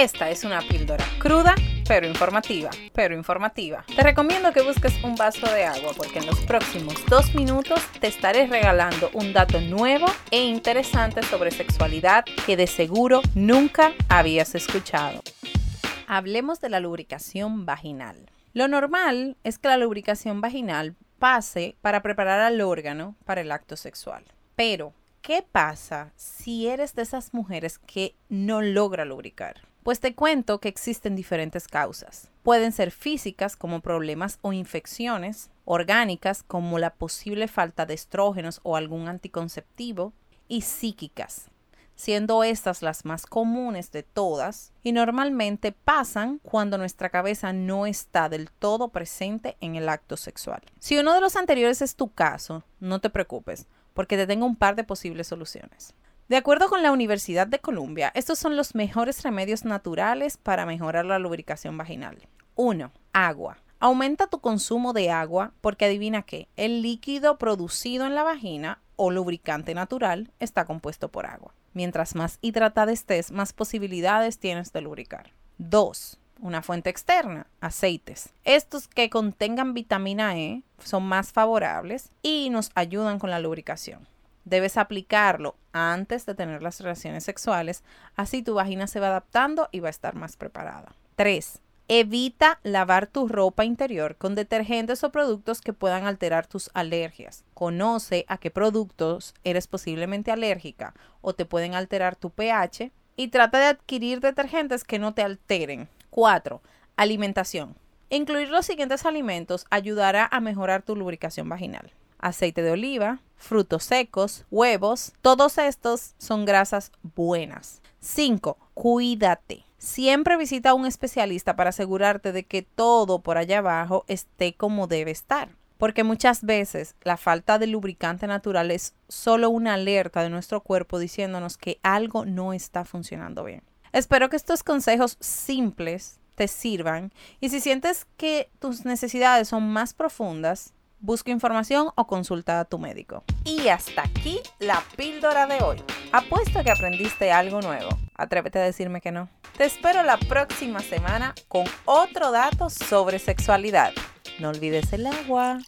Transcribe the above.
Esta es una píldora cruda, pero informativa, pero informativa. Te recomiendo que busques un vaso de agua porque en los próximos dos minutos te estaré regalando un dato nuevo e interesante sobre sexualidad que de seguro nunca habías escuchado. Hablemos de la lubricación vaginal. Lo normal es que la lubricación vaginal pase para preparar al órgano para el acto sexual. Pero, ¿qué pasa si eres de esas mujeres que no logra lubricar? Pues te cuento que existen diferentes causas. Pueden ser físicas como problemas o infecciones, orgánicas como la posible falta de estrógenos o algún anticonceptivo, y psíquicas, siendo estas las más comunes de todas y normalmente pasan cuando nuestra cabeza no está del todo presente en el acto sexual. Si uno de los anteriores es tu caso, no te preocupes, porque te tengo un par de posibles soluciones. De acuerdo con la Universidad de Columbia, estos son los mejores remedios naturales para mejorar la lubricación vaginal. 1. Agua. Aumenta tu consumo de agua porque adivina qué, el líquido producido en la vagina o lubricante natural está compuesto por agua. Mientras más hidratada estés, más posibilidades tienes de lubricar. 2. Una fuente externa, aceites. Estos que contengan vitamina E son más favorables y nos ayudan con la lubricación. Debes aplicarlo antes de tener las relaciones sexuales, así tu vagina se va adaptando y va a estar más preparada. 3. Evita lavar tu ropa interior con detergentes o productos que puedan alterar tus alergias. Conoce a qué productos eres posiblemente alérgica o te pueden alterar tu pH y trata de adquirir detergentes que no te alteren. 4. Alimentación. Incluir los siguientes alimentos ayudará a mejorar tu lubricación vaginal aceite de oliva, frutos secos, huevos. Todos estos son grasas buenas. 5. Cuídate. Siempre visita a un especialista para asegurarte de que todo por allá abajo esté como debe estar. Porque muchas veces la falta de lubricante natural es solo una alerta de nuestro cuerpo diciéndonos que algo no está funcionando bien. Espero que estos consejos simples te sirvan y si sientes que tus necesidades son más profundas, Busca información o consulta a tu médico. Y hasta aquí la píldora de hoy. Apuesto que aprendiste algo nuevo. Atrévete a decirme que no. Te espero la próxima semana con otro dato sobre sexualidad. No olvides el agua.